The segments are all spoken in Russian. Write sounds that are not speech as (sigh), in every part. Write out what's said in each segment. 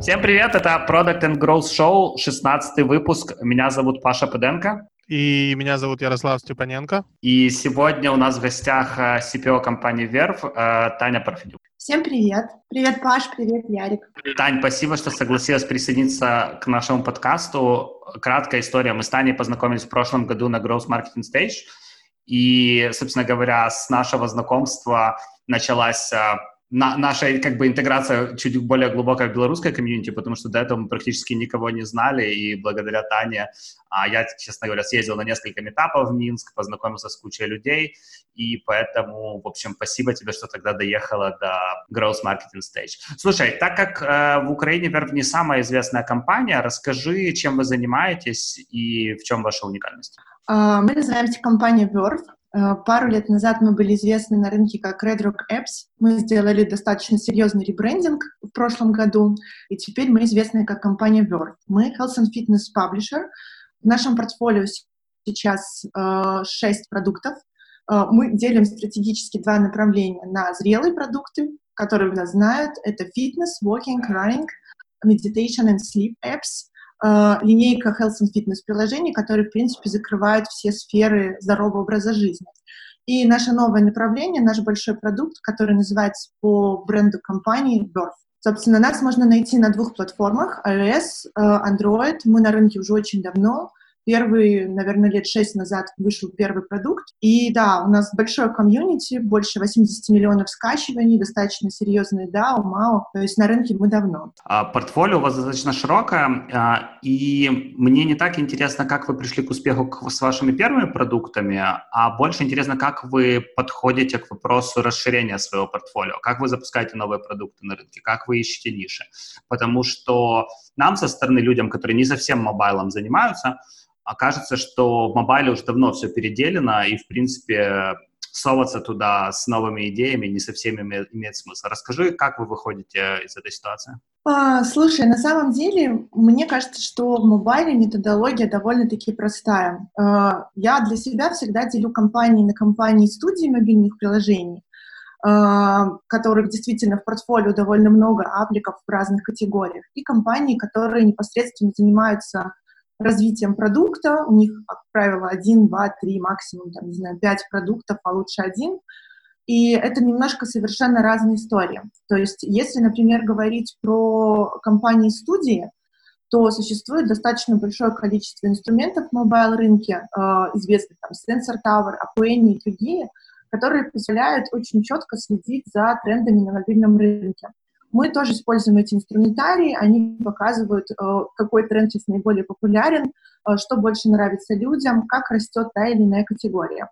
Всем привет, это Product and Growth Show, 16 выпуск. Меня зовут Паша Пыденко. И меня зовут Ярослав Степаненко. И сегодня у нас в гостях э, CPO компании Verve э, Таня Парфенюк. Всем привет. Привет, Паш, привет, Ярик. Тань, спасибо, что согласилась присоединиться к нашему подкасту. Краткая история. Мы с Таней познакомились в прошлом году на Growth Marketing Stage. И, собственно говоря, с нашего знакомства началась э, на, наша как бы интеграция чуть более глубокая в белорусской комьюнити, потому что до этого мы практически никого не знали, и благодаря Тане а, я, честно говоря, съездил на несколько метапов в Минск, познакомился с кучей людей, и поэтому, в общем, спасибо тебе, что тогда доехала до Growth Marketing Stage. Слушай, так как э, в Украине Verve не самая известная компания, расскажи, чем вы занимаетесь и в чем ваша уникальность? А, мы называемся компания Verve. Э, пару лет назад мы были известны на рынке как Red Rock Apps. Мы сделали достаточно серьезный ребрендинг в прошлом году, и теперь мы известны как компания Verve. Мы Health and Fitness Publisher. В нашем портфолио сейчас э, 6 продуктов. Э, мы делим стратегически два направления на зрелые продукты, которые у нас знают. Это fitness, walking, running, meditation and sleep apps — линейка Health and Fitness приложений, которые, в принципе, закрывают все сферы здорового образа жизни. И наше новое направление, наш большой продукт, который называется по бренду компании Birth. Собственно, нас можно найти на двух платформах, iOS, э, Android. Мы на рынке уже очень давно. Первый, наверное, лет шесть назад вышел первый продукт. И да, у нас большое комьюнити, больше 80 миллионов скачиваний, достаточно серьезные DAO, MAO, то есть на рынке мы давно. А, портфолио у вас достаточно широкое, а, и мне не так интересно, как вы пришли к успеху с вашими первыми продуктами, а больше интересно, как вы подходите к вопросу расширения своего портфолио, как вы запускаете новые продукты на рынке, как вы ищете ниши. Потому что нам со стороны людям, которые не совсем мобайлом занимаются, окажется, что в мобайле уже давно все переделено, и, в принципе, соваться туда с новыми идеями не совсем имеет, имеет смысл. Расскажи, как вы выходите из этой ситуации? А, слушай, на самом деле, мне кажется, что в мобайле методология довольно-таки простая. А, я для себя всегда делю компании на компании студии мобильных приложений, а, которых действительно в портфолио довольно много апликов в разных категориях, и компании, которые непосредственно занимаются развитием продукта. У них, как правило, один, два, три, максимум, там, не знаю, пять продуктов, а лучше один. И это немножко совершенно разные истории. То есть, если, например, говорить про компании-студии, то существует достаточно большое количество инструментов в мобайл-рынке, э, известных там Sensor Tower, Apple и другие, которые позволяют очень четко следить за трендами на мобильном рынке. Мы тоже используем эти инструментарии, они показывают, э, какой тренд сейчас наиболее популярен, э, что больше нравится людям, как растет та или иная категория.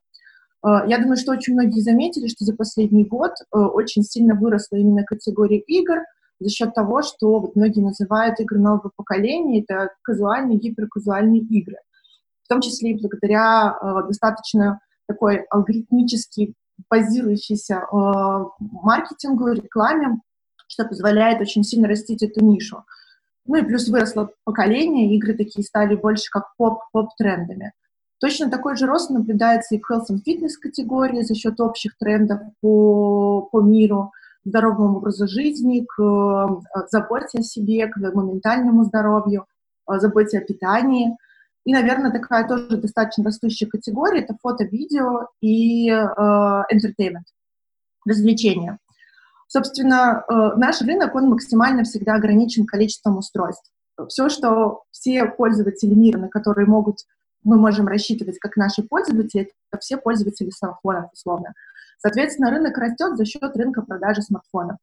Э, я думаю, что очень многие заметили, что за последний год очень сильно выросла именно категория игр за счет того, что вот многие называют игры нового поколения, это казуальные, гиперказуальные игры. В том числе и благодаря достаточно такой алгоритмически базирующейся маркетингу, рекламе, что позволяет очень сильно растить эту нишу. Ну и плюс выросло поколение, игры такие стали больше как поп-поп-трендами. Точно такой же рост наблюдается и в health and fitness категории за счет общих трендов по, по миру, к здоровому образу жизни, к э, заботе о себе, к моментальному здоровью, э, заботе о питании. И, наверное, такая тоже достаточно растущая категория — это фото, видео и э, entertainment, развлечения. Собственно, э, наш рынок, он максимально всегда ограничен количеством устройств. Все, что все пользователи мира, на которые могут, мы можем рассчитывать как наши пользователи, это все пользователи смартфонов, условно. Соответственно, рынок растет за счет рынка продажи смартфонов.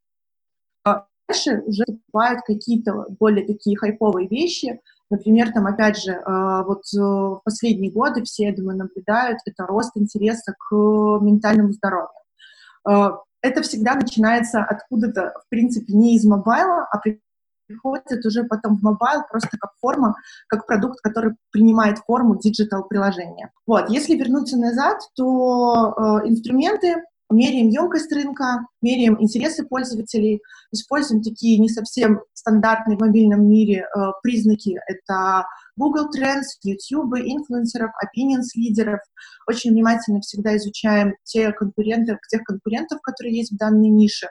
А дальше уже покупают какие-то более такие хайповые вещи. Например, там, опять же, э, вот э, в последние годы все, я думаю, наблюдают, это рост интереса к ментальному здоровью это всегда начинается откуда-то, в принципе, не из mobile а, а приходит уже потом в mobile просто как форма, как продукт, который принимает форму digital приложения. Вот, если вернуться назад, то э, инструменты меряем емкость рынка, меряем интересы пользователей, используем такие не совсем стандартные в мобильном мире э, признаки. Это Google Trends, YouTube, инфлюенсеров, opinions лидеров. Очень внимательно всегда изучаем те конкуренты, тех конкурентов, которые есть в данной нише.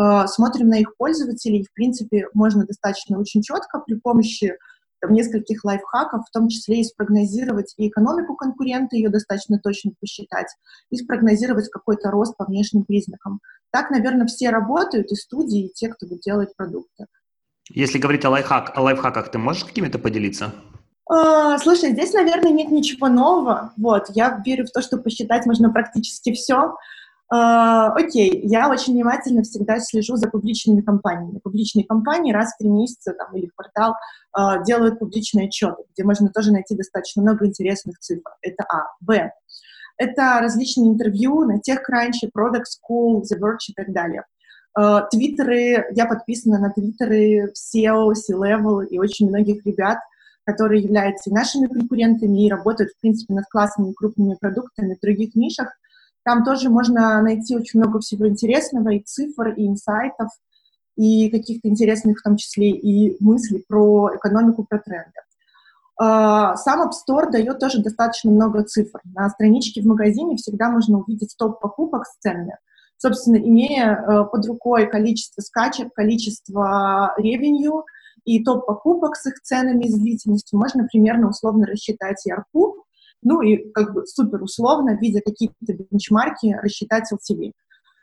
э, смотрим на их пользователей, в принципе, можно достаточно очень четко при помощи там, нескольких лайфхаков, в том числе и спрогнозировать и экономику конкурента, ее достаточно точно посчитать, и спрогнозировать какой-то рост по внешним признакам. Так, наверное, все работают, и студии, и те, кто делать продукты. Если говорить о, лайфхак, о лайфхаках, ты можешь какими-то поделиться? А, слушай, здесь, наверное, нет ничего нового. Вот, я верю в то, что посчитать можно практически все. Uh, окей, я очень внимательно всегда слежу за публичными компаниями. Публичные компании раз в три месяца там, или в квартал uh, делают публичные отчеты, где можно тоже найти достаточно много интересных цифр. Это А. Б. Это различные интервью на TechCrunch, Product School, The Verge и так далее. Uh, твиттеры, я подписана на твиттеры SEO, C-Level и очень многих ребят, которые являются нашими конкурентами и работают, в принципе, над классными крупными продуктами в других нишах, там тоже можно найти очень много всего интересного, и цифр, и инсайтов, и каких-то интересных в том числе и мыслей про экономику, про тренды. А, сам App Store дает тоже достаточно много цифр. На страничке в магазине всегда можно увидеть топ покупок с ценами. Собственно, имея э, под рукой количество скачек, количество ревенью и топ покупок с их ценами и длительностью, можно примерно условно рассчитать ARPU, ну и как бы супер условно, видя какие-то бенчмарки, рассчитать LTV.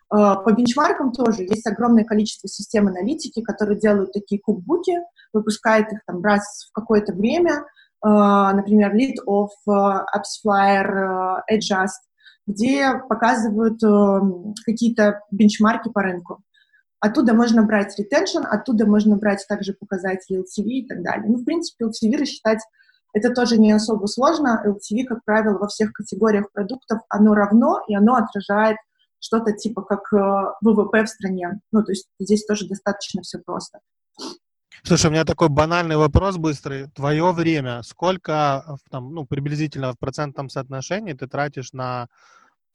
А, по бенчмаркам тоже есть огромное количество систем аналитики, которые делают такие куббуки, выпускают их там раз в какое-то время, а, например, Lead of, AppsFlyer, Adjust, где показывают какие-то бенчмарки по рынку. Оттуда можно брать retention, оттуда можно брать также показатели LTV и так далее. Ну, в принципе, LTV рассчитать это тоже не особо сложно. LTV, как правило, во всех категориях продуктов, оно равно, и оно отражает что-то типа как э, ВВП в стране. Ну, то есть здесь тоже достаточно все просто. Слушай, у меня такой банальный вопрос быстрый. Твое время, сколько там, ну, приблизительно в процентном соотношении ты тратишь на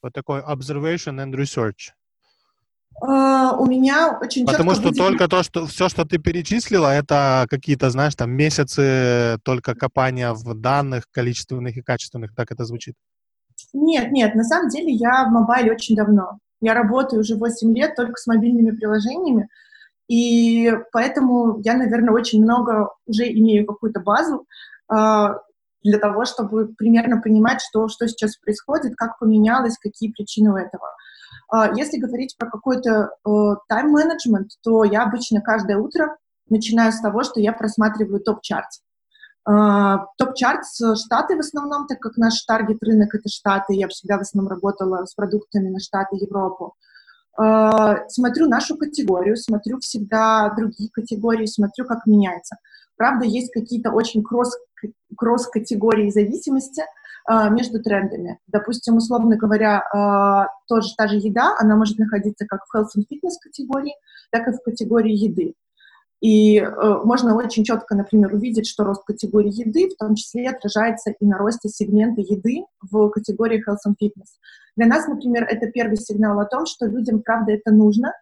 вот такой observation and research? Uh, у меня очень Потому что выделено... только то, что все, что ты перечислила, это какие-то, знаешь, там месяцы только копания в данных количественных и качественных, так это звучит? Нет, нет, на самом деле я в мобайле очень давно. Я работаю уже 8 лет только с мобильными приложениями, и поэтому я, наверное, очень много уже имею какую-то базу uh, для того, чтобы примерно понимать, что, что сейчас происходит, как поменялось, какие причины у этого. А, если говорить про какой-то э, тайм-менеджмент, то я обычно каждое утро начинаю с того, что я просматриваю топ-чарт. А, топ-чарт с Штаты в основном, так как наш таргет рынок — это Штаты, я всегда в основном работала с продуктами на Штаты, Европу. А, смотрю нашу категорию, смотрю всегда другие категории, смотрю, как меняется. Правда, есть какие-то очень кросс, кросс-категории зависимости — а, между трендами. Допустим, условно говоря, а, тоже та же еда, она может находиться как в health and fitness категории, так и в категории еды. И э, можно очень четко, например, увидеть, что рост категории еды в том числе отражается и на росте сегмента еды в категории health and fitness. Для нас, например, это первый сигнал о том, что людям, правда, это нужно,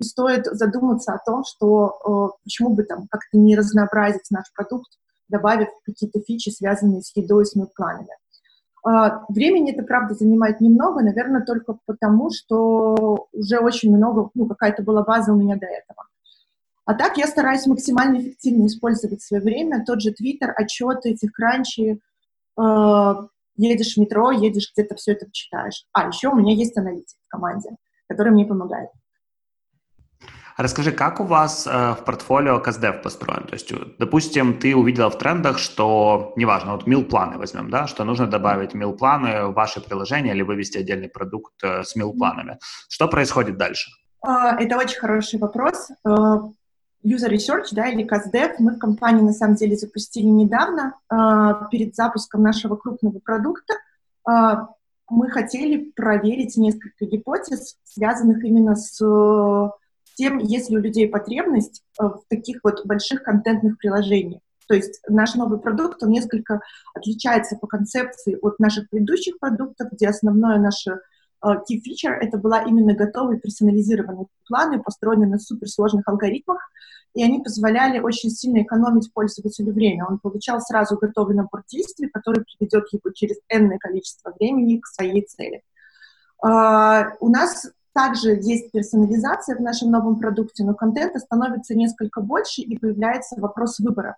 и стоит задуматься о том, что э, почему бы там как-то не разнообразить наш продукт, добавив какие-то фичи, связанные с едой, с мед-планами. А, времени это, правда, занимает немного, наверное, только потому, что уже очень много, ну, какая-то была база у меня до этого. А так я стараюсь максимально эффективно использовать свое время. Тот же Твиттер, отчеты, этих кранчи, э, едешь в метро, едешь где-то, все это читаешь. А, еще у меня есть аналитик в команде, который мне помогает. Расскажи, как у вас э, в портфолио CastDev построен? То есть, допустим, ты увидела в трендах, что, неважно, вот мил-планы возьмем, да, что нужно добавить мил-планы в ваше приложение или вывести отдельный продукт э, с мил-планами. Что происходит дальше? А, это очень хороший вопрос. Э, user Research, да, или CastDev, мы в компании на самом деле запустили недавно, э, перед запуском нашего крупного продукта. Э, мы хотели проверить несколько гипотез, связанных именно с тем, есть ли у людей потребность э, в таких вот больших контентных приложениях. То есть наш новый продукт, он несколько отличается по концепции от наших предыдущих продуктов, где основное наше э, key feature — это была именно готовые персонализированные планы, построенные на суперсложных алгоритмах, и они позволяли очень сильно экономить пользователю время. Он получал сразу готовый набор действий, который приведет его через энное количество времени к своей цели. Uh, у нас также есть персонализация в нашем новом продукте, но контента становится несколько больше, и появляется вопрос выбора.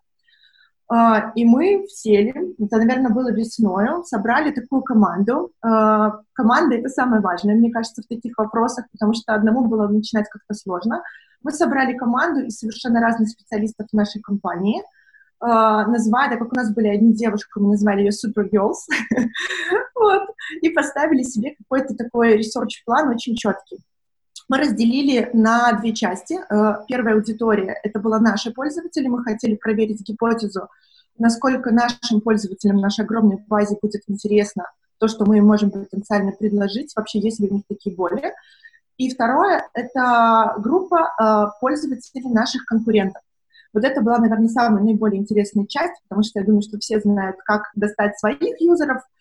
А, и мы сели, это, наверное, было весной, собрали такую команду. А, команда — это самое важное, мне кажется, в таких вопросах, потому что одному было начинать как-то сложно. Мы собрали команду из совершенно разных специалистов нашей компании, назвали, как у нас были одни девушки, мы назвали ее Super Girls, вот, и поставили себе какой-то такой research план очень четкий. Мы разделили на две части. Э, первая аудитория — это была наши пользователи. Мы хотели проверить гипотезу, насколько нашим пользователям, нашей огромной базе будет интересно то, что мы им можем потенциально предложить, вообще есть ли у них такие боли. И второе — это группа э, пользователей наших конкурентов. Вот это была, наверное, самая наиболее интересная часть, потому что я думаю, что все знают, как достать своих юзеров —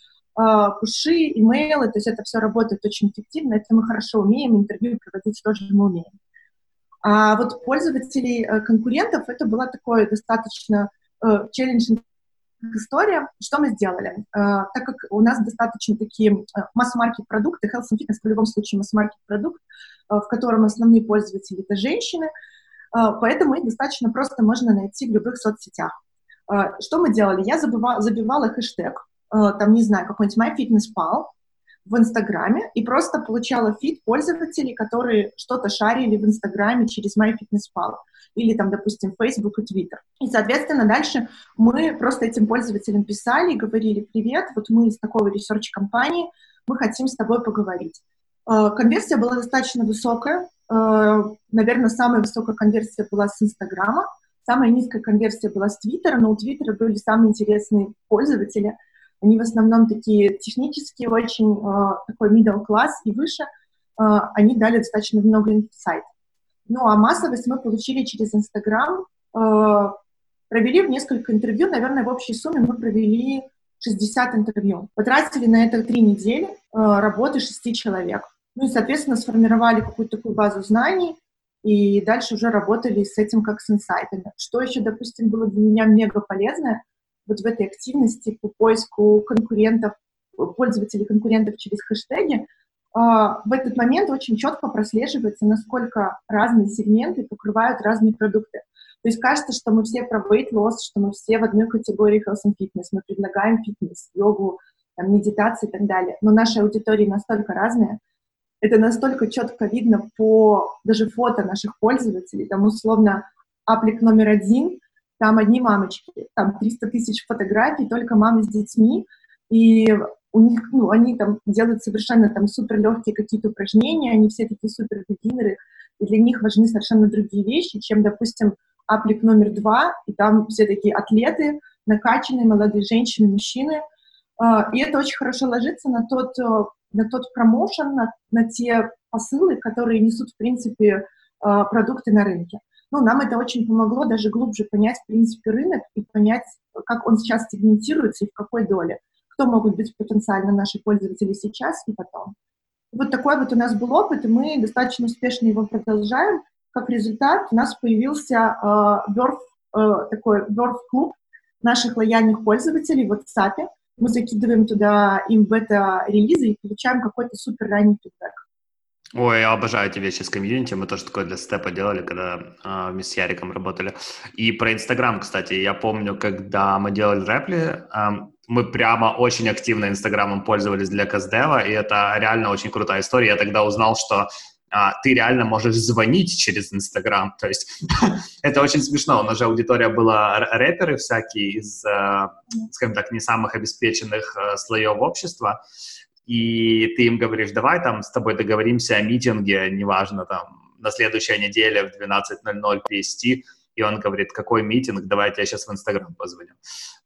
а, пуши, имейлы, то есть это все работает очень эффективно, это мы хорошо умеем, интервью проводить тоже мы умеем. А вот пользователей э, конкурентов это была такое достаточно челлендж история. Что мы сделали? Uh, так как у нас достаточно такие uh, масс-маркет продукты, health and fitness в любом случае масс-маркет продукт, в котором основные пользователи это женщины, поэтому их достаточно просто можно найти в любых соцсетях. Что мы делали? Я забивала, забивала хэштег Э, там, не знаю, какой-нибудь MyFitnessPal в Инстаграме и просто получала фид пользователей, которые что-то шарили в Инстаграме через MyFitnessPal или там, допустим, Facebook и Twitter. И, соответственно, дальше мы просто этим пользователям писали и говорили, привет, вот мы из такого research компании, мы хотим с тобой поговорить. Конверсия была достаточно высокая, наверное, самая высокая конверсия была с Инстаграма, самая низкая конверсия была с Твиттера, но у Твиттера были самые интересные пользователи — они в основном такие технические, очень э, такой middle class и выше. Э, они дали достаточно много инсайт. Ну, а массовость мы получили через Инстаграм. Э, провели в несколько интервью. Наверное, в общей сумме мы провели 60 интервью. Потратили на это три недели э, работы шести человек. Ну и, соответственно, сформировали какую-то такую базу знаний, и дальше уже работали с этим как с инсайтами. Что еще, допустим, было для меня мега полезное, вот в этой активности по поиску конкурентов, пользователей конкурентов через хэштеги, а, в этот момент очень четко прослеживается, насколько разные сегменты покрывают разные продукты. То есть кажется, что мы все про weight loss, что мы все в одной категории health and fitness, мы предлагаем фитнес, йогу, там, медитацию и так далее. Но наши аудитории настолько разные, это настолько четко видно по даже фото наших пользователей, там условно аплик номер один там одни мамочки, там 300 тысяч фотографий, только мамы с детьми, и у них, ну, они там делают совершенно там супер легкие какие-то упражнения, они все такие супер бигинеры, и для них важны совершенно другие вещи, чем, допустим, аплик номер два, и там все такие атлеты, накачанные молодые женщины, мужчины, а, и это очень хорошо ложится на тот, э, на тот промоушен, на, на те посылы, которые несут, в принципе, а, продукты на рынке ну, нам это очень помогло даже глубже понять, в принципе, рынок и понять, как он сейчас сегментируется и в какой доле. Кто могут быть потенциально наши пользователи сейчас и потом. Вот такой вот у нас был опыт, и мы достаточно успешно его продолжаем. Как результат у нас появился э, Верф, э, такой Верф-клуб наших лояльных пользователей в WhatsApp. Мы закидываем туда им бета-релизы и получаем какой-то супер ранний фидбэк. Ой, я обожаю эти вещи с комьюнити. Мы тоже такое для степа делали, когда э, мы с Яриком работали. И про Инстаграм, кстати, я помню, когда мы делали рэпли, э, мы прямо очень активно Инстаграмом пользовались для Каздева, и это реально очень крутая история. Я тогда узнал, что а, ты реально можешь звонить через Инстаграм. То есть (laughs) это очень смешно. У нас же аудитория была рэперы всякие из, э, скажем так, не самых обеспеченных э, слоев общества и ты им говоришь, давай там с тобой договоримся о meeting е, неважно, там, на следующей неделе в 12.00 PST, и он говорит, какой meeting, давайте я сейчас в Инстаграм позвоню.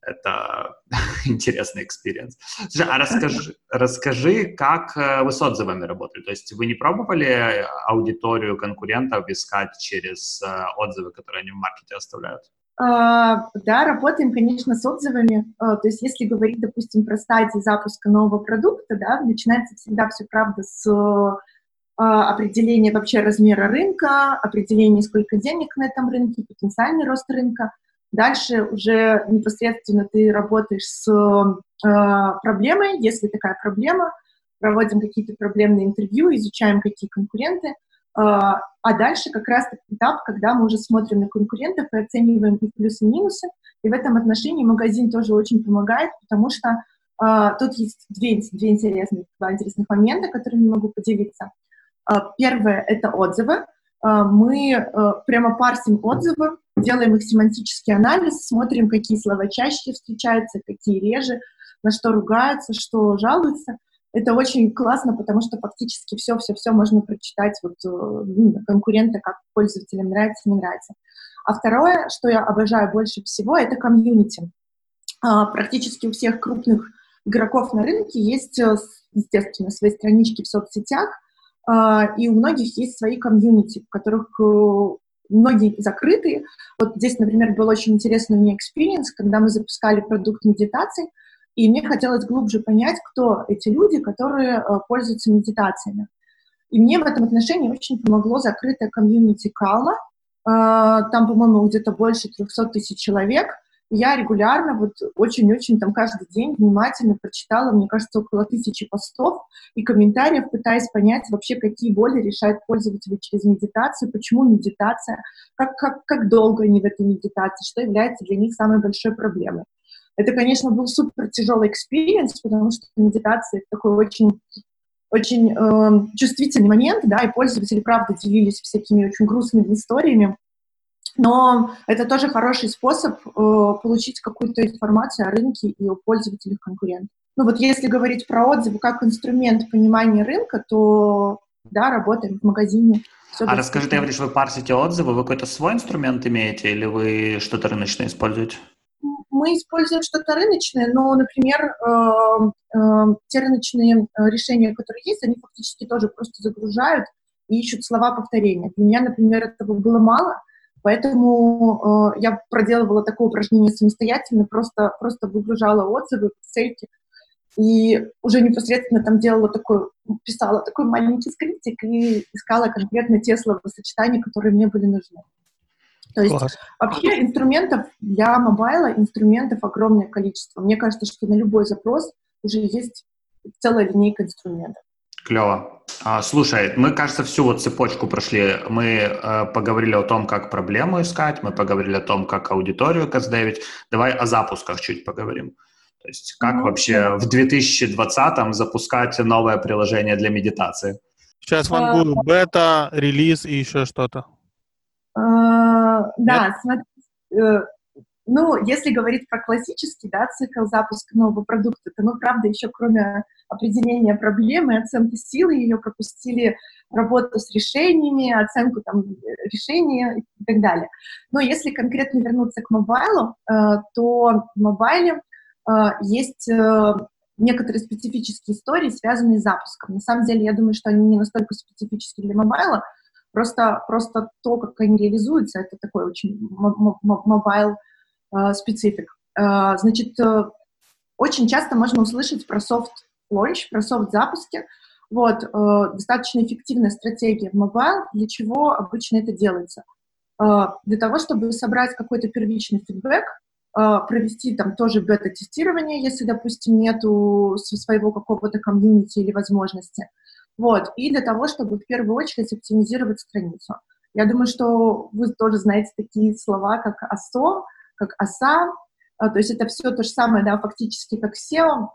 Это (laughs) интересный experience. а расскажи, расскажи, как э, вы с отзывами работали? То есть вы не пробовали аудиторию конкурентов искать через э, отзывы, которые они в маркете оставляют? А, да, работаем, конечно, с отзывами. А, то есть, если говорить, допустим, про стадии запуска нового продукта, да, начинается всегда все, правда, с а, определения вообще размера рынка, определения, сколько денег на этом рынке, потенциальный рост рынка. Дальше уже непосредственно ты работаешь с проблемой, если такая проблема, проводим какие-то проблемные интервью, изучаем, какие конкуренты, а, а дальше как раз этап, когда мы уже смотрим на конкурентов и оцениваем их плюсы и минусы. И в этом отношении магазин тоже очень помогает, потому что uh, тут есть две, две интересных, два интересных момента, которыми могу поделиться. Uh, первое — это отзывы. Uh, мы прямо парсим отзывы, делаем их семантический анализ, смотрим, какие слова чаще встречаются, какие реже, на что ругаются, что жалуются — это очень классно, потому что фактически все-все-все можно прочитать вот э, ну, конкурента, как пользователям нравится, не нравится. А второе, что я обожаю больше всего, это community. А, практически у всех крупных игроков на рынке есть, э, естественно, свои странички в соцсетях, а, и у многих есть свои community, в которых э, многие закрытые. Вот здесь, например, был очень интересный меня experience, когда мы запускали продукт медитации, и мне хотелось глубже понять, кто эти люди, которые э, пользуются медитациями. И мне в этом отношении очень помогло закрытое комьюнити Калма. Э, там, по-моему, где-то больше 300 тысяч человек. Я регулярно, вот очень-очень там каждый день внимательно прочитала, мне кажется, около тысячи постов и комментариев, пытаясь понять вообще, какие боли решают пользователи через медитацию, почему медитация, как, как, как долго они в этой медитации, что является для них самой большой проблемой. Это, конечно, был супер тяжелый experience, потому что медитация — это такой очень очень э, чувствительный момент, да, и пользователи, правда, делились всякими очень грустными историями, но это тоже хороший способ э, получить какую-то информацию о рынке и о пользователях конкурентов. Ну вот если говорить про отзывы как инструмент понимания рынка, то да, работаем в магазине. Все а расскажи, ты говоришь, вы парсите отзывы, вы какой-то свой инструмент имеете или вы что-то рыночное используете? мы используем что-то рыночное, но, например, эм, эм, те рыночные э, решения, которые есть, они фактически тоже просто загружают и ищут слова повторения. Для меня, например, этого было мало, поэтому э, я проделывала такое упражнение самостоятельно, просто, просто выгружала отзывы, ссылки, и уже непосредственно там делала такой, писала такой маленький скриптик и искала конкретно те словосочетания, которые мне были нужны. То есть Класс. вообще инструментов для мобайла, инструментов огромное количество. Мне кажется, что на любой запрос уже есть целая линейка инструментов. Клево. А, слушай, мы, кажется, всю вот цепочку прошли. Мы э, поговорили о том, как проблему искать, мы поговорили о том, как аудиторию каздевить. Давай о запусках чуть поговорим. То есть как ну, вообще да. в 2020-м запускать новое приложение для медитации? Сейчас вам а... будет бета, релиз и еще что-то. А, да, смотри, э, ну, если говорить про классический, да, цикл запуска нового продукта, то мы, правда, еще кроме определения проблемы, оценки силы, ее пропустили работу с решениями, оценку там решения и так далее. Но если конкретно вернуться к мобайлу, э, то в мобайле э, есть некоторые специфические истории, связанные с запуском. На самом деле, я думаю, что они не настолько специфические для mobile а, Просто, просто то, как они реализуются, это такой очень mobile э, specific. Э, значит, э, очень часто можно услышать про soft launch, про soft запуски. Вот, достаточно эффективная стратегия в mobile. Для чего обычно это делается? Для того, чтобы собрать какой-то первичный фидбэк, провести там тоже бета-тестирование, если, допустим, нету своего какого-то комьюнити или возможности – вот. И для того, чтобы в первую очередь оптимизировать страницу. Я думаю, что вы тоже знаете такие слова, как ASO, как ASA, а, то есть это все то же самое, да, фактически как SEO.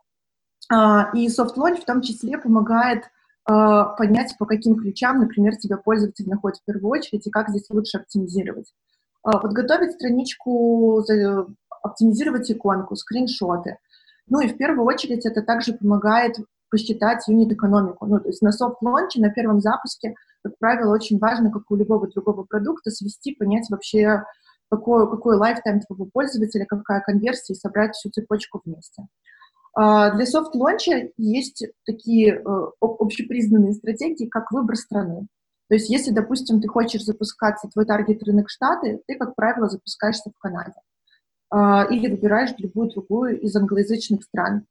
А, и Soft Launch в том числе помогает а, понять, по каким ключам, например, тебя пользователь находит в первую очередь и как здесь лучше оптимизировать. Подготовить страничку, оптимизировать иконку, скриншоты. Ну и в первую очередь это также помогает посчитать unit экономику. Ну, то есть на soft launch е, на первом запуске, как правило, очень важно, как у любого другого продукта, свести, понять вообще, какой, какой lifetime твоего пользователя, какая конверсия, и собрать всю цепочку вместе. Э, для soft launch а есть такие э, общепризнанные стратегии, как выбор страны. То есть если, допустим, ты хочешь запускаться, твой таргет рынок Штаты, ты, как правило, запускаешься в Канаде. Uh, или выбираешь любую другую из англоязычных стран.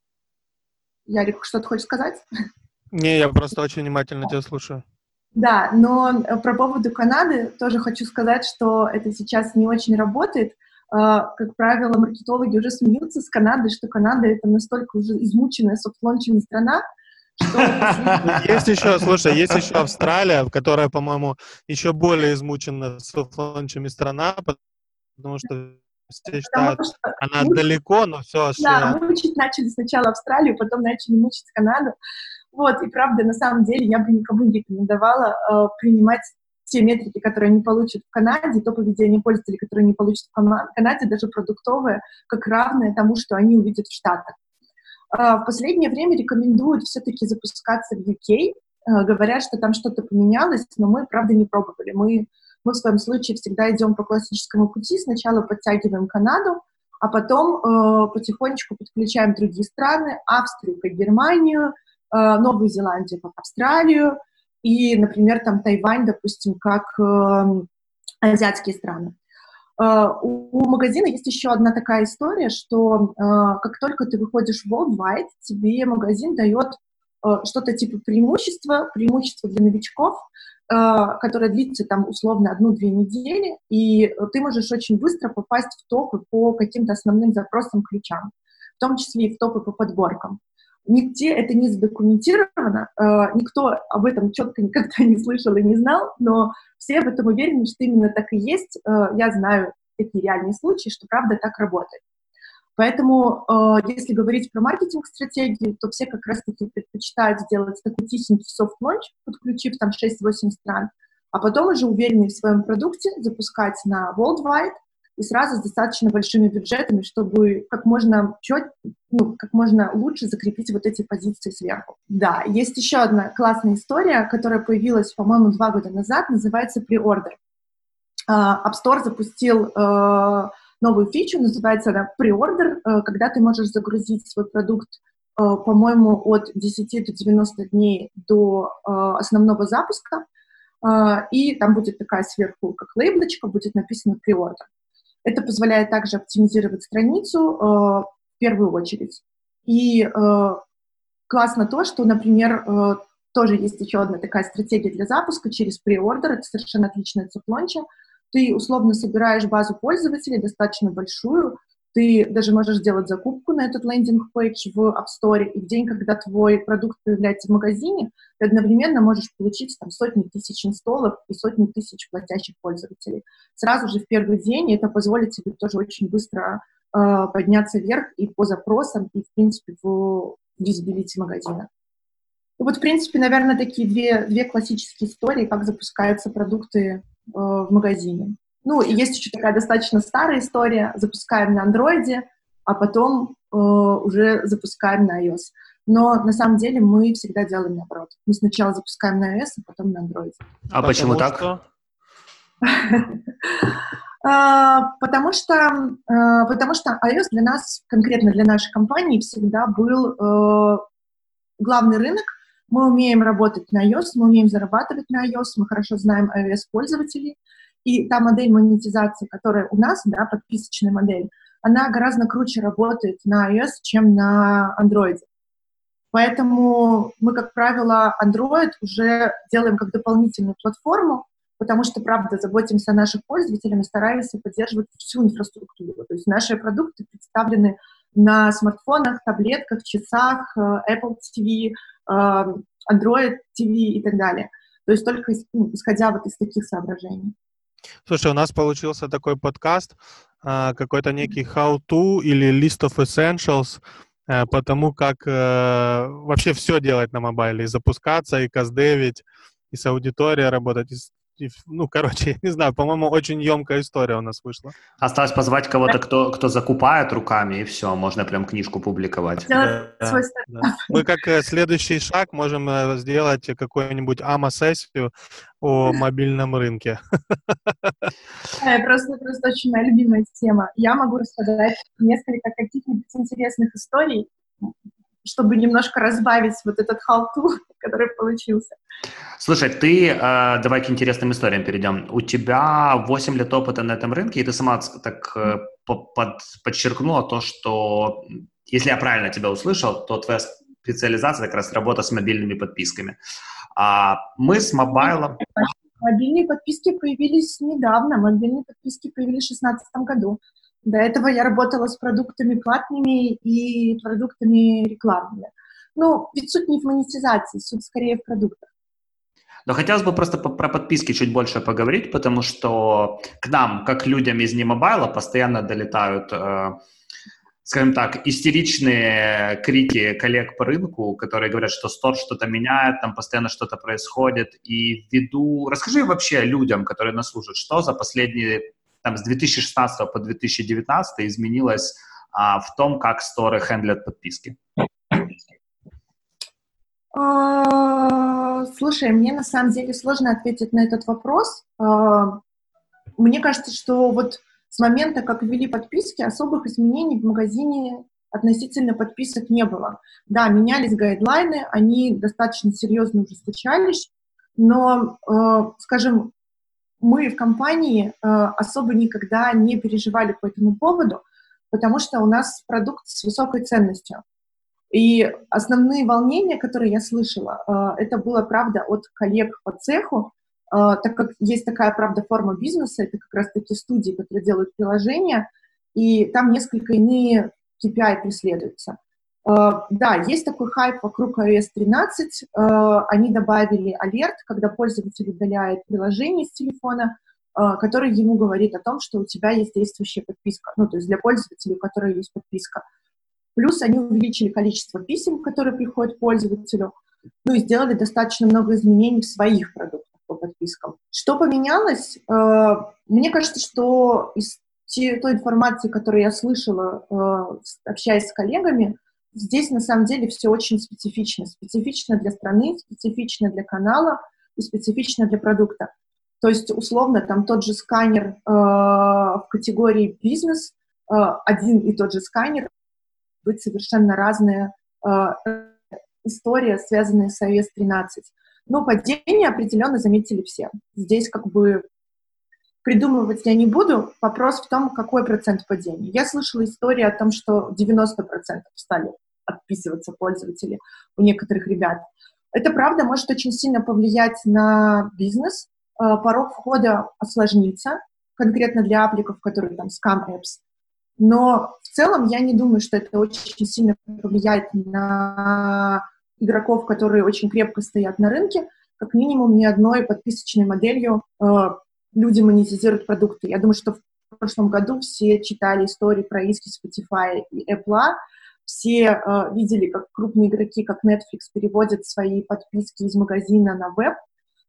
Ярик, что ты хочешь сказать? Не, я просто очень внимательно тебя слушаю. Да, но э, про поводу Канады тоже хочу сказать, что это сейчас не очень работает. А, как правило, маркетологи уже смеются с Канадой, что Канада — это настолько уже измученная софтлончевая страна, (laughs) Есть еще, слушай, есть еще Австралия, которая, по-моему, еще более измучена софтланчами страна, потому что все считают, она муч... далеко, но все. Да, все... мучить начали сначала Австралию, потом начали мучить Канаду. Вот, и правда, на самом деле, я бы никому не рекомендовала э, принимать те метрики, которые они получат в Канаде, то поведение пользователей, которые они получат в Канаде, даже продуктовые, как равное тому, что они увидят в Штатах. А, в последнее время рекомендуют все-таки запускаться в UK. А, говорят, что там что-то поменялось, но мы, правда, не пробовали. Мы, мы в своем случае всегда идем по классическому пути. Сначала подтягиваем Канаду, а потом э, потихонечку подключаем другие страны, Австрию как Германию, э, Новую Зеландию как Австралию и, например, там Тайвань, допустим, как э, азиатские страны. Uh, у магазина есть еще одна такая история, что uh, как только ты выходишь в worldwide, тебе магазин дает uh, что-то типа преимущества, преимущество для новичков, которое длится там условно одну-две недели, и ты можешь очень быстро попасть в топы по каким-то основным запросам, ключам, в том числе и в топы по подборкам. Нигде это не задокументировано, никто об этом четко никогда (laughs) не слышал и не знал, но все в этом уверены, что именно так и есть. Э, я знаю такие реальные случаи, что правда так работает. Поэтому, э, если говорить про маркетинг-стратегию, то все как раз-таки предпочитают сделать такой тихенький soft launch, подключив там 6-8 стран, а потом уже уверенные в своем продукте запускать на worldwide, и сразу с достаточно большими бюджетами, чтобы как можно чет, ну, как можно лучше закрепить вот эти позиции сверху. Да, есть еще одна классная история, которая появилась, по-моему, два года назад, называется Pre-Order. Uh, App Store запустил uh, новую фичу, называется она Pre-Order, uh, когда ты можешь загрузить свой продукт, по-моему, от 10 до 90 дней до основного запуска, и там будет такая сверху, как лейблочка, будет написано Pre-Order. Это позволяет также оптимизировать страницу э, в первую очередь. И э, классно то, что, например, э, тоже есть еще одна такая стратегия для запуска через pre-order, это совершенно отличная от soft launch а. Ты условно собираешь базу пользователей, достаточно большую, ты даже можешь сделать закупку на этот landing page в App Store, и в день, когда твой продукт появляется в магазине, ты одновременно можешь получить там сотни тысяч install ов и сотни тысяч платящих пользователей. Сразу же в первый день, это позволит тебе тоже очень быстро э, подняться вверх и по запросам, и, в принципе, в visibility магазина. И вот, в принципе, наверное, такие две, две классические истории, как запускаются продукты э, в магазине. Ну, и есть еще такая достаточно старая история. Запускаем на андроиде, а потом э, уже запускаем на iOS. Но на самом деле мы всегда делаем наоборот. Мы сначала запускаем на iOS, а потом на Android. А почему так? (laughs) А, потому что, э, потому что iOS для нас, конкретно для нашей компании, всегда был э, главный рынок. Мы умеем работать на iOS, мы умеем зарабатывать на iOS, мы хорошо знаем iOS-пользователей, и та модель монетизации, которая у нас, да, подписочная модель, она гораздо круче работает на iOS, чем на Android. Поэтому мы, как правило, Android уже делаем как дополнительную платформу, потому что, правда, заботимся о наших пользователях и стараемся поддерживать всю инфраструктуру. То есть наши продукты представлены на смартфонах, таблетках, часах, э, Apple TV, э, Android TV и так далее. То есть только исходя вот из таких соображений. Слушай, у нас получился такой подкаст, а, какой-то некий how-to или list of essentials э, по тому, как э, вообще все делать на мобайле, и запускаться, и каздевить, и с аудиторией работать, и ну, короче, (laughs) я не знаю, по-моему, очень емкая история у нас вышла. Осталось позвать кого-то, кто, кто закупает руками, и все, можно прям книжку публиковать. Да, да, да. Мы как э, следующий шаг можем э, сделать какую-нибудь АМА-сессию о (laughs) мобильном рынке. Просто, просто очень моя любимая тема. Я могу рассказать несколько каких-нибудь интересных историй чтобы немножко разбавить вот этот халту, (laughs) который получился. Слушай, ты, э, давай к интересным историям перейдем. У тебя 8 лет опыта на этом рынке, и ты сама так э, под, подчеркнула то, что, если я правильно тебя услышал, то твоя специализация как раз работа с мобильными подписками. А мы с мобайлом... Мобильные подписки появились недавно, мобильные подписки появились в 2016 году. До этого я работала с продуктами платными и продуктами рекламными. Ну, ведь суть не в монетизации, суть скорее в продуктах. Но хотелось бы просто про подписки чуть больше поговорить, потому что к нам, как людям из немобайла, постоянно долетают э, скажем так, истеричные крики коллег по рынку, которые говорят, что стор что-то меняет, там постоянно что-то происходит. И ввиду... Расскажи вообще людям, которые нас слушают, что за последние, там, с 2016 по 2019 изменилось а, в том, как сторы хендлят подписки? А, слушай, мне на самом деле сложно ответить на этот вопрос. А, мне кажется, что вот с момента, как ввели подписки, особых изменений в магазине относительно подписок не было. Да, менялись гайдлайны, они достаточно серьезно ужесточались, но, э, скажем, мы в компании э, особо никогда не переживали по этому поводу, потому что у нас продукт с высокой ценностью. И основные волнения, которые я слышала, э, это было, правда, от коллег по цеху, а, так как есть такая, правда, форма бизнеса, это как раз-таки студии, которые делают приложения, и там несколько иные KPI преследуются. Uh, да, есть такой хайп вокруг iOS 13. Uh, они добавили алерт, когда пользователь удаляет приложение с телефона, uh, который ему говорит о том, что у тебя есть действующая подписка. Ну, то есть для пользователей, у которых есть подписка. Плюс они увеличили количество писем, которые приходят пользователю, ну и сделали достаточно много изменений в своих продуктах по подпискам. Что поменялось? Э, мне кажется, что из той информации, которую я слышала, э, общаясь с коллегами, здесь на самом деле все очень специфично. Специфично для страны, специфично для канала и специфично для продукта. То есть, условно, там тот же сканер э, в категории бизнес, э, один и тот же сканер, быть совершенно разная э, история, связанная с iOS 13. Но падение определенно заметили все. Здесь как бы придумывать я не буду. Вопрос в том, какой процент падения. Я слышала истории о том, что 90% стали отписываться пользователи у некоторых ребят. Это правда может очень сильно повлиять на бизнес. Э, порог входа осложнится, конкретно для апликов, которые там scam apps. Но в целом я не думаю, что это очень сильно повлияет на игроков, которые очень крепко стоят на рынке, как минимум ни одной подписочной моделью э, люди монетизируют продукты. Я думаю, что в прошлом году все читали истории про иски Spotify и Apple, все э, видели, как крупные игроки, как Netflix, переводят свои подписки из магазина на веб.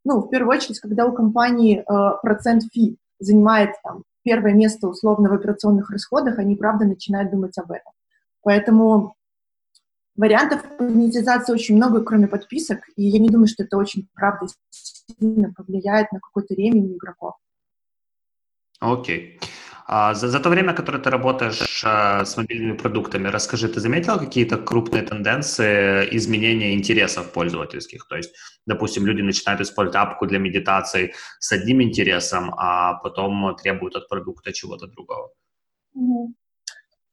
Ну, в первую очередь, когда у компании э, процент фи занимает там, первое место условно в операционных расходах, они, правда, начинают думать об этом. Поэтому Вариантов монетизации очень много, кроме подписок, и я не думаю, что это очень, правда, сильно повлияет на какой-то ремень игроков. Окей. А за, за то время, которое ты работаешь а, с мобильными продуктами, расскажи, ты заметила какие-то крупные тенденции изменения интересов пользовательских? То есть, допустим, люди начинают использовать апку для медитации с одним интересом, а потом требуют от продукта чего-то другого.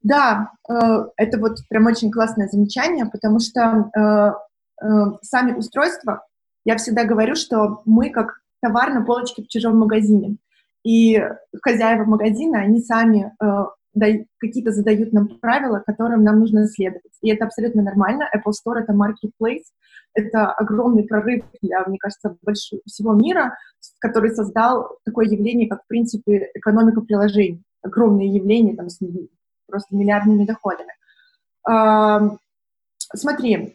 Да, э, это вот прям очень классное замечание, потому что э, э, сами устройства, я всегда говорю, что мы как товар на полочке в чужом магазине. И хозяева магазина, они сами какие-то задают нам правила, которым нам нужно следовать. И это абсолютно нормально. Apple Store — это marketplace, это огромный прорыв для, мне кажется, большого, всего мира, который создал такое явление, как, в принципе, экономика приложений. Огромное явление, там, с просто миллиардными доходами. Смотри,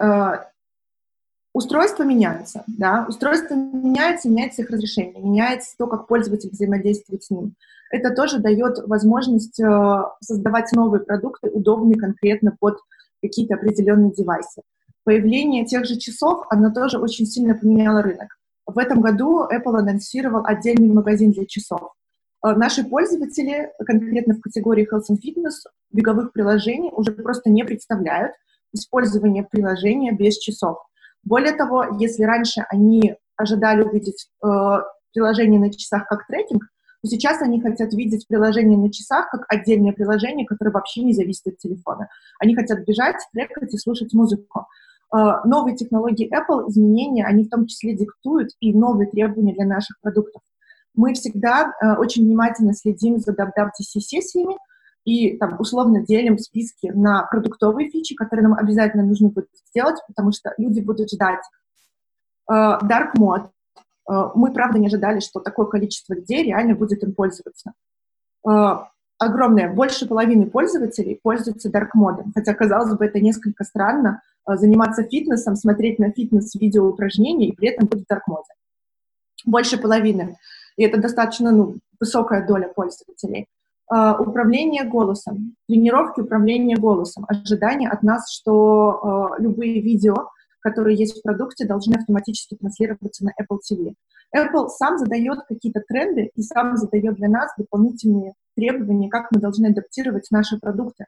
устройства меняются, да, устройства меняются, меняется их разрешение, меняется то, как пользователь взаимодействует с ним. Это тоже дает возможность а, создавать новые продукты, удобные конкретно под какие-то определенные девайсы. Появление тех же часов, оно тоже очень сильно поменяло рынок. В этом году Apple анонсировал отдельный магазин для часов. А, наши пользователи, конкретно в категории Health and Fitness, беговых приложений уже просто не представляют использование приложения без часов. Более того, если раньше они ожидали увидеть э, приложение на часах как трекинг, то сейчас они хотят видеть приложение на часах как отдельное приложение, которое вообще не зависит от телефона. Они хотят бежать, трекать и слушать музыку. Э, новые технологии Apple, изменения, они в том числе диктуют и новые требования для наших продуктов. Мы всегда э, очень внимательно следим за WWDC-сессиями, и там условно делим списки на продуктовые фичи, которые нам обязательно нужно будет сделать, потому что люди будут ждать. Э, dark Mode. Э, мы, правда, не ожидали, что такое количество людей реально будет им пользоваться. Э, огромное, больше половины пользователей пользуются Dark Mode, хотя, казалось бы, это несколько странно, заниматься фитнесом, смотреть на фитнес-видео упражнения и при этом быть в Dark Mode. Больше половины. И это достаточно ну, высокая доля пользователей. Uh, управление голосом, тренировки управления голосом, ожидание от нас, что uh, любые видео, которые есть в продукте, должны автоматически транслироваться на Apple TV. Apple сам задает какие-то тренды и сам задает для нас дополнительные требования, как мы должны адаптировать наши продукты.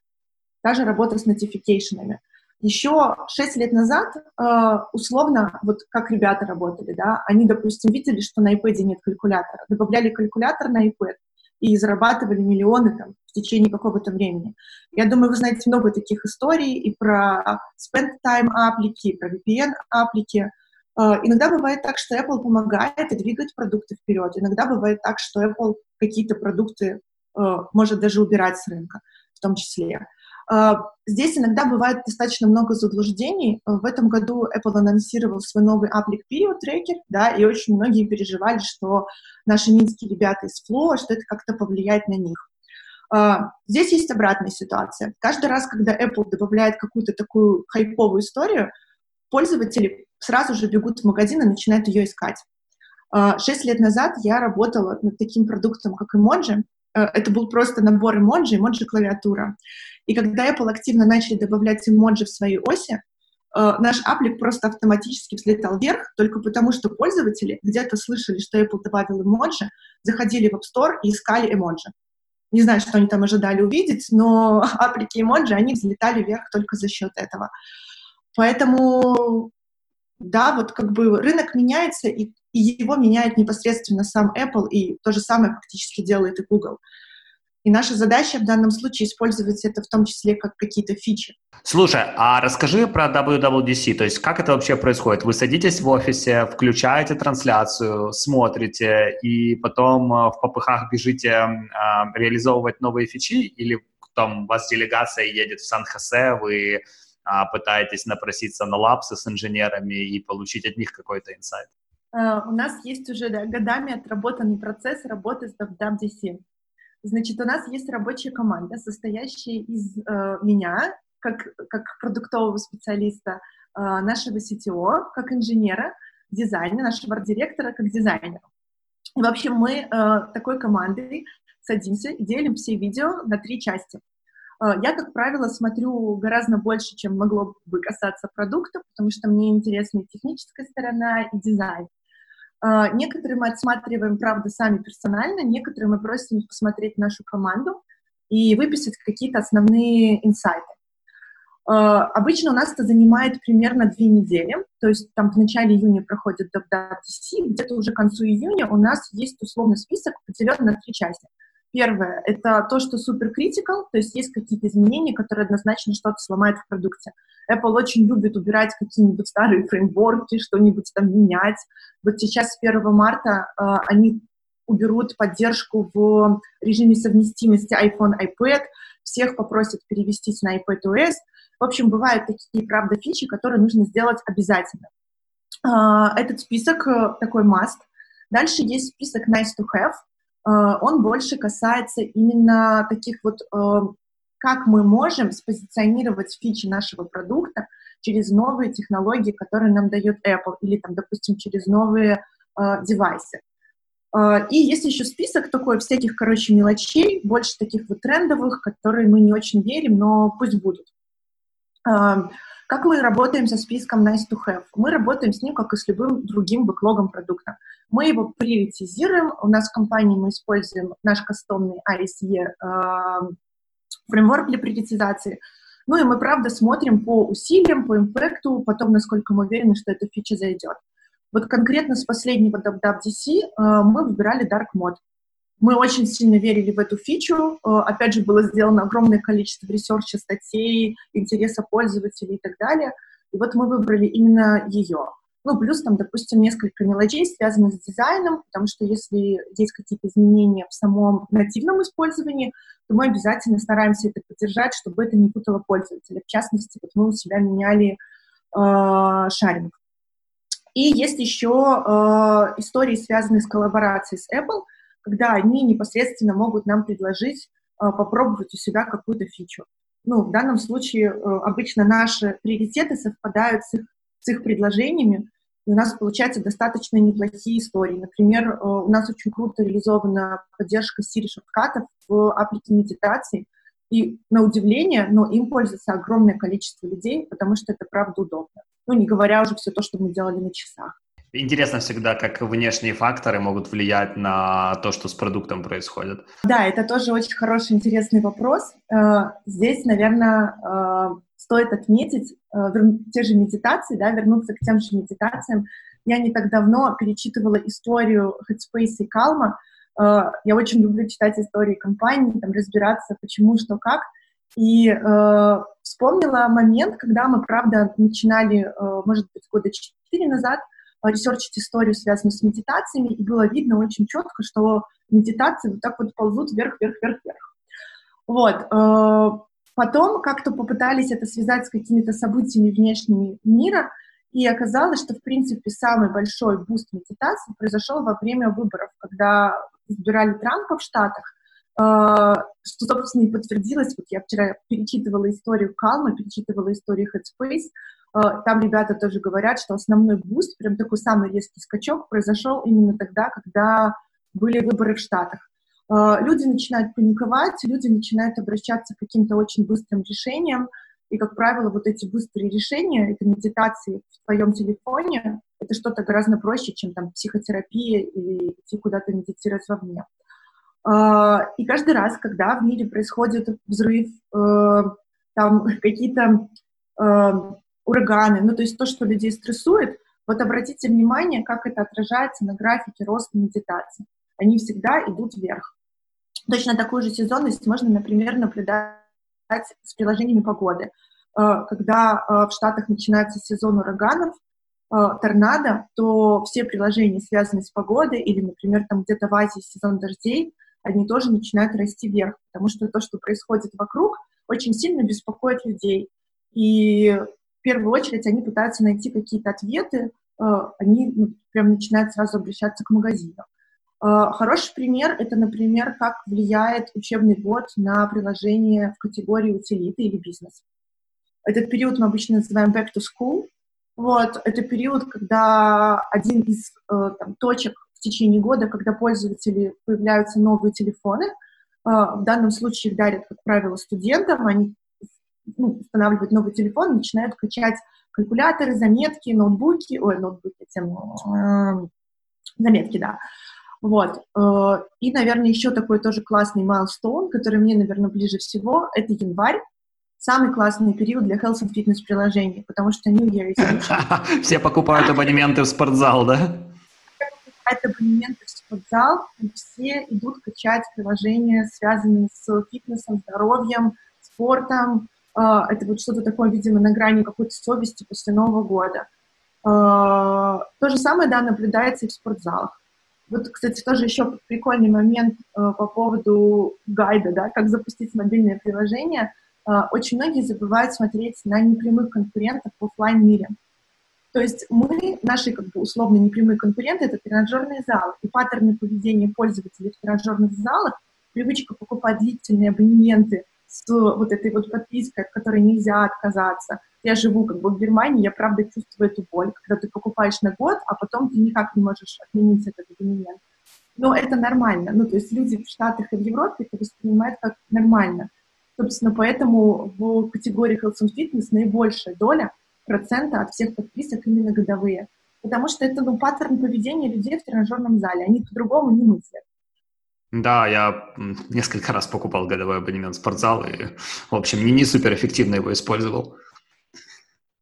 Даже работа с нотификейшенами. Еще шесть лет назад, э, условно, вот как ребята работали, да, они, допустим, видели, что на iPad нет калькулятора, добавляли калькулятор на iPad и зарабатывали миллионы там в течение какого-то времени. Я думаю, вы знаете много таких историй и про spend time аплики, про VPN аплики. Э, иногда бывает так, что Apple помогает и двигать продукты вперед. Иногда бывает так, что Apple какие-то продукты э, может даже убирать с рынка в том числе. А, здесь иногда бывает достаточно много заблуждений. В этом году Apple анонсировал свой новый Applic Period Tracker, да, и очень многие переживали, что наши минские ребята из Flow, что это как-то повлияет на них. А, здесь есть обратная ситуация. Каждый раз, когда Apple добавляет какую-то такую хайповую историю, пользователи сразу же бегут в магазин и начинают ее искать. А, шесть лет назад я работала над таким продуктом, как Emoji. Это был просто набор эмоджи, эмоджи-клавиатура. И когда Apple активно начали добавлять эмоджи в свои оси, э, наш аплик просто автоматически взлетал вверх, только потому что пользователи где-то слышали, что Apple добавил эмоджи, заходили в App Store и искали эмоджи. Не знаю, что они там ожидали увидеть, но (laughs) аплики эмоджи, они взлетали вверх только за счет этого. Поэтому, да, вот как бы рынок меняется, и, и его меняет непосредственно сам Apple, и то же самое фактически делает и Google. И наша задача в данном случае использовать это в том числе как какие-то фичи. Слушай, а расскажи про WWDC, то есть как это вообще происходит? Вы садитесь в офисе, включаете трансляцию, смотрите, и потом э, в попыхах бежите э, реализовывать новые фичи, или там у вас делегация едет в Сан-Хосе, вы э, пытаетесь напроситься на лапсы с инженерами и получить от них какой-то инсайт? Uh, у нас есть уже да, годами отработанный процесс работы с WWDC. Значит, у нас есть рабочая команда, состоящая из э, меня, как, как продуктового специалиста, э, нашего CTO, как инженера, дизайнера, нашего арт-директора, как дизайнера. И, в общем, мы э, такой командой садимся и делим все видео на три части. Э, я, как правило, смотрю гораздо больше, чем могло бы касаться продукта, потому что мне интересна и техническая сторона, и дизайн. А, некоторые мы отсматриваем, правда, сами персонально, некоторые мы просим посмотреть нашу команду и выписать какие-то основные инсайты. А, обычно у нас это занимает примерно две недели, то есть там в начале июня проходит WWDC, где-то уже к концу июня у нас есть условный список, поделен на три части — Первое — это то, что супер critical, то есть есть какие-то изменения, которые однозначно что-то сломают в продукте. Apple очень любит убирать какие-нибудь старые фреймворки, что-нибудь там менять. Вот сейчас с 1 марта э, они уберут поддержку в режиме совместимости iPhone, iPad, всех попросят перевестись на iPadOS. В общем, бывают такие, правда, фичи, которые нужно сделать обязательно. Э, этот список э, такой must. Дальше есть список nice to have, он больше касается именно таких вот, э, как мы можем спозиционировать фичи нашего продукта через новые технологии, которые нам дает Apple, или, там, допустим, через новые э, девайсы. И есть еще список такой всяких, короче, мелочей, больше таких вот трендовых, которые мы не очень верим, но пусть будут. Как мы работаем со списком nice to have? Мы работаем с ним, как и с любым другим backlog ом продукта. Мы его приоритизируем. У нас в компании мы используем наш кастомный ICE э, framework для приоритизации. Ну и мы, правда, смотрим по усилиям, по impact у, потом, насколько мы уверены, что эта фича зайдет. Вот конкретно с последнего WWDC э, мы выбирали Dark Mode. Мы очень сильно верили в эту фичу. Э, опять же, было сделано огромное количество research а, статей, интереса пользователей и так далее. И вот мы выбрали именно ее. Ну, плюс там, допустим, несколько мелочей, связанных с дизайном, потому что если есть какие-то изменения в самом нативном использовании, то мы обязательно стараемся это поддержать, чтобы это не путало пользователя. В частности, вот мы у себя меняли э, шаринг. И есть еще э, истории, связанные с коллаборацией с Apple, когда они непосредственно могут нам предложить э, попробовать у себя какую-то фичу. Ну, в данном случае э, обычно наши приоритеты совпадают с их, с их предложениями, и у нас получаются достаточно неплохие истории. Например, э, у нас очень круто реализована поддержка Siri шорткатов в апплике медитации. И на удивление, но им пользуется огромное количество людей, потому что это правда удобно. Ну, не говоря уже все то, что мы делали на часах. Интересно всегда, как внешние факторы могут влиять на то, что с продуктом происходит. Да, это тоже очень хороший, интересный вопрос. Э, здесь, наверное, стоит отметить э, те же медитации, да, вернуться к тем же медитациям. Я не так давно перечитывала историю Headspace и Calma. Э, я очень люблю читать истории компаний, там, разбираться, почему, что, как. И э, вспомнила момент, когда мы, правда, начинали, э, может быть, года четыре назад, э, ресерчить историю, связанную с медитациями, и было видно очень четко, что медитации вот так вот ползут вверх, вверх, вверх, вверх. Вот. Э, Потом как-то попытались это связать с какими-то событиями внешними мира, и оказалось, что, в принципе, самый большой буст медитации произошел во время выборов, когда избирали Трампа в Штатах, э, что, собственно, и подтвердилось. Вот я вчера перечитывала историю Calm а, перечитывала историю Headspace, там ребята тоже говорят, что основной буст, прям такой самый резкий скачок, произошел именно тогда, когда были выборы в Штатах. А, люди начинают паниковать, люди начинают обращаться к каким-то очень быстрым решениям, и, как правило, вот эти быстрые решения, это медитации в твоем телефоне, это что-то гораздо проще, чем там психотерапия или идти куда-то медитировать вовне. А, и каждый раз, когда в мире происходит взрыв, э, там (laughs) какие-то э, ураганы, ну то есть то, что людей стрессует, вот обратите внимание, как это отражается на графике роста медитации они всегда идут вверх. Точно такую же сезонность можно, например, наблюдать с приложениями погоды. Э, когда э, в Штатах начинается сезон ураганов, э, торнадо, то все приложения, связанные с погодой, или, например, там где-то в Азии сезон дождей, они тоже начинают расти вверх, потому что то, что происходит вокруг, очень сильно беспокоит людей. И первую очередь они пытаются найти какие-то ответы, они ну, прям начинают сразу обращаться к магазинам. Э, хороший пример — это, например, как влияет учебный год на приложение в категории утилиты или бизнес. Этот период мы обычно называем back to school. Вот, это период, когда один из э, там, точек в течение года, когда пользователи появляются новые телефоны, э, в данном случае их дарят, как правило, студентам, они ну, устанавливают новый телефон, начинают качать калькуляторы, заметки, ноутбуки, ой, ноутбуки, тем, э, заметки, да, вот. Э, и, наверное, еще такой тоже классный майлстоун, который мне, наверное, ближе всего, это январь. Самый классный период для health and fitness приложений, потому что New Year is (laughs) Все покупают абонементы в спортзал, да? Все покупают абонементы в спортзал, и все идут качать приложения, связанные с фитнесом, здоровьем, спортом. Э, это вот что-то такое, видимо, на грани какой-то совести после Нового года. Э, то же самое, да, наблюдается и в спортзалах. Вот, кстати, тоже еще прикольный момент э, по поводу гайда, да, как запустить мобильное приложение. Очень многие забывают смотреть на непрямых конкурентов в офлайн мире. То есть мы, наши как бы условно непрямые конкуренты, это тренажерные залы. И паттерны поведения пользователей в тренажерных залах, привычка покупать длительные абонементы с вот этой вот подпиской, от которой нельзя отказаться – я живу как бы в Германии, я правда чувствую эту боль, когда ты покупаешь на год, а потом ты никак не можешь отменить этот абонемент. Но это нормально. Ну, то есть люди в Штатах и в Европе это воспринимают как нормально. Собственно, поэтому в категории Health and Fitness наибольшая доля процента от всех подписок именно годовые. Потому что это ну, паттерн поведения людей в тренажерном зале. Они по-другому не мыслят. Да, я несколько раз покупал годовой абонемент в спортзал и, в общем, не, не супер эффективно его использовал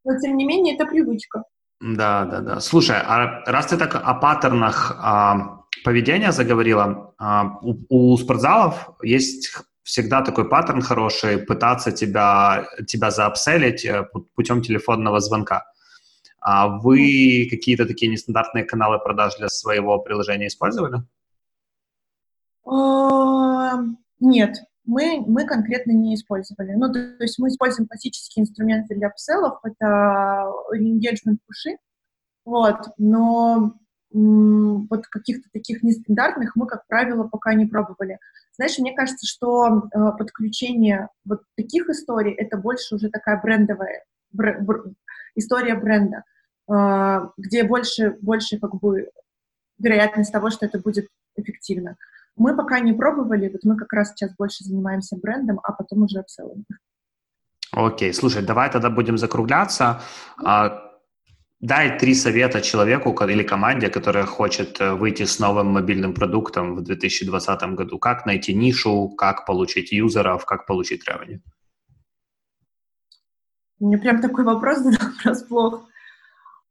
но тем не менее это привычка. Да, да, да. Слушай, а раз ты так о паттернах а, поведения заговорила, а, у, у спортзалов есть всегда такой паттерн хороший пытаться тебя, тебя заапселить э, путем телефонного звонка. А вы какие-то такие нестандартные каналы продаж для своего приложения использовали? Нет, мы, мы конкретно не использовали. Ну, то, то есть мы используем классические инструменты для апселлов, это engagement пуши, вот, но вот каких-то таких нестандартных мы, как правило, пока не пробовали. Знаешь, мне кажется, что э, подключение вот таких историй это больше уже такая брендовая бр- бр- история бренда, э, где больше, больше как бы вероятность того, что это будет эффективно. Мы пока не пробовали, вот мы как раз сейчас больше занимаемся брендом, а потом уже апселлом. Окей, слушай, давай тогда будем закругляться. А, дай три совета человеку или команде, которая хочет э, выйти с новым мобильным продуктом в 2020 году. Как найти нишу, как получить юзеров, как получить ревеню? Мне прям такой вопрос (laughs) задал врасплох.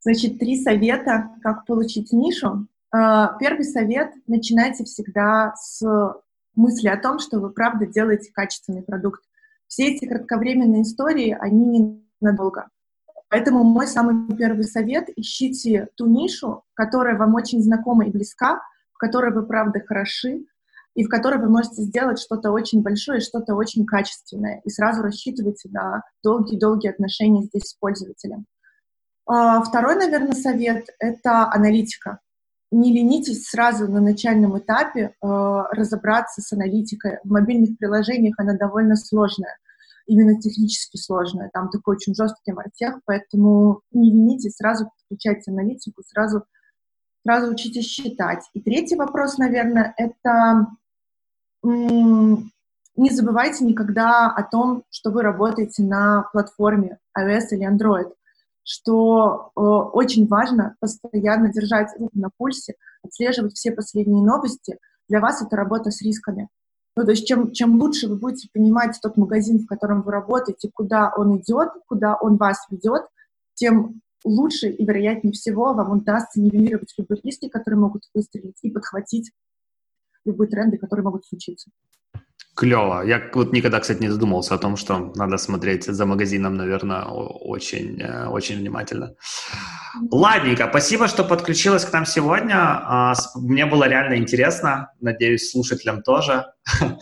Значит, три совета, как получить нишу. А, первый совет – начинайте всегда с мысли о том, что вы правда делаете качественный продукт. Все эти кратковременные истории, они ненадолго. Поэтому мой самый первый совет – ищите ту нишу, которая вам очень знакома и близка, в которой вы правда хороши, и в которой вы можете сделать что-то очень большое, что-то очень качественное, и сразу рассчитывайте на долгие-долгие отношения здесь с пользователем. А, второй, наверное, совет – это аналитика не ленитесь сразу на начальном этапе э, разобраться с аналитикой. В мобильных приложениях она довольно сложная, именно технически сложная. Там такой очень жесткий мартех, поэтому не ленитесь, сразу подключайте аналитику, сразу, сразу учитесь считать. И третий вопрос, наверное, это не забывайте никогда о том, что вы работаете на платформе iOS или Android что э, очень важно постоянно держать руку на пульсе, отслеживать все последние новости. Для вас это работа с рисками. Ну, то есть чем, чем лучше вы будете понимать тот магазин, в котором вы работаете, куда он идет, куда он вас ведет, тем лучше и вероятнее всего вам удастся нивелировать любые риски, которые могут выстрелить, и подхватить любые тренды, которые могут случиться. Клево. Я вот никогда, кстати, не задумывался о том, что надо смотреть за магазином, наверное, очень, э, очень внимательно. Ладненько, спасибо, что подключилась к нам сегодня. А, мне было реально интересно. Надеюсь, слушателям тоже. (laughs)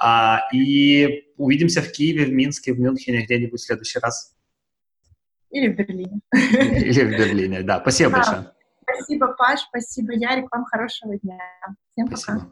А, и увидимся в Киеве, в Минске, в Мюнхене где-нибудь в следующий раз. Или в Берлине. (laughs) Или в Берлине, да. Спасибо большое. Спасибо, Паш, спасибо, Ярик. Вам хорошего дня. Всем пока.